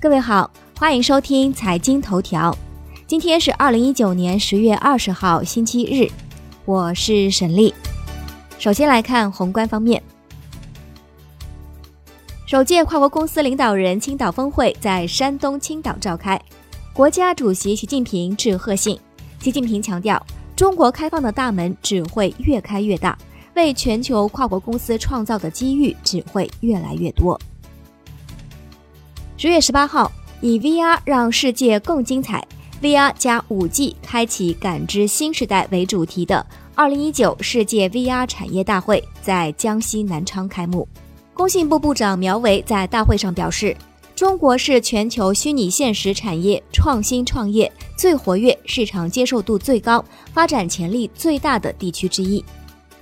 各位好，欢迎收听财经头条。今天是二零一九年十月二十号，星期日，我是沈丽。首先来看宏观方面，首届跨国公司领导人青岛峰会在山东青岛召开，国家主席习近平致贺信。习近平强调，中国开放的大门只会越开越大，为全球跨国公司创造的机遇只会越来越多。十月十八号，以 VR 让世界更精彩，VR 加五 G 开启感知新时代为主题的二零一九世界 VR 产业大会在江西南昌开幕。工信部部长苗圩在大会上表示，中国是全球虚拟现实产业创新创业最活跃、市场接受度最高、发展潜力最大的地区之一。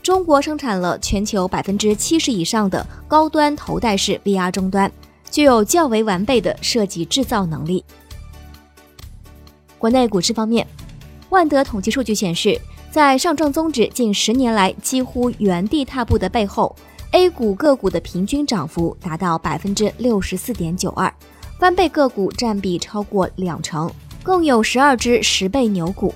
中国生产了全球百分之七十以上的高端头戴式 VR 终端。具有较为完备的设计制造能力。国内股市方面，万德统计数据显示，在上证综指近十年来几乎原地踏步的背后，A 股个股的平均涨幅达到百分之六十四点九二，翻倍个股占比超过两成，共有十二只十倍牛股。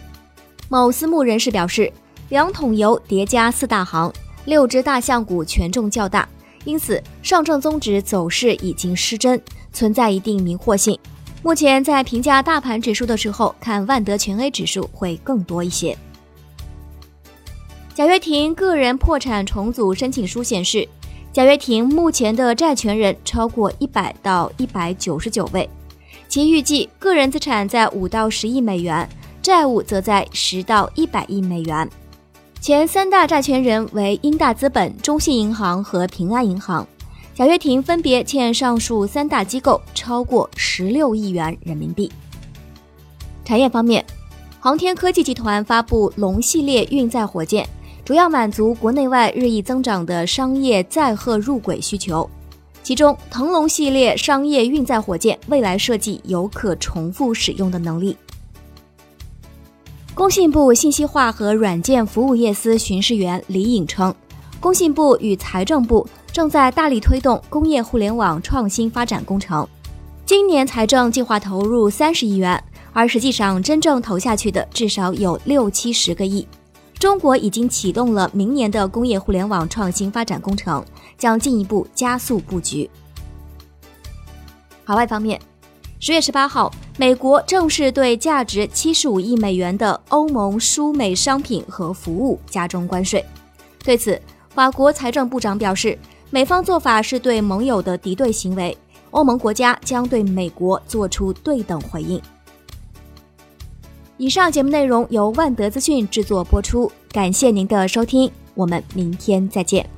某私募人士表示，两桶油叠加四大行，六只大象股权重较大。因此，上证综指走势已经失真，存在一定迷惑性。目前在评价大盘指数的时候，看万德全 A 指数会更多一些。贾跃亭个人破产重组申请书显示，贾跃亭目前的债权人超过一百到一百九十九位，其预计个人资产在五到十亿美元，债务则在十到一百亿美元。前三大债权人为英大资本、中信银行和平安银行，贾跃亭分别欠上述三大机构超过十六亿元人民币。产业方面，航天科技集团发布龙系列运载火箭，主要满足国内外日益增长的商业载荷入轨需求。其中，腾龙系列商业运载火箭未来设计有可重复使用的能力。工信部信息化和软件服务业司巡视员李颖称，工信部与财政部正在大力推动工业互联网创新发展工程。今年财政计划投入三十亿元，而实际上真正投下去的至少有六七十个亿。中国已经启动了明年的工业互联网创新发展工程，将进一步加速布局。海外方面。十月十八号，美国正式对价值七十五亿美元的欧盟输美商品和服务加征关税。对此，法国财政部长表示，美方做法是对盟友的敌对行为，欧盟国家将对美国做出对等回应。以上节目内容由万德资讯制作播出，感谢您的收听，我们明天再见。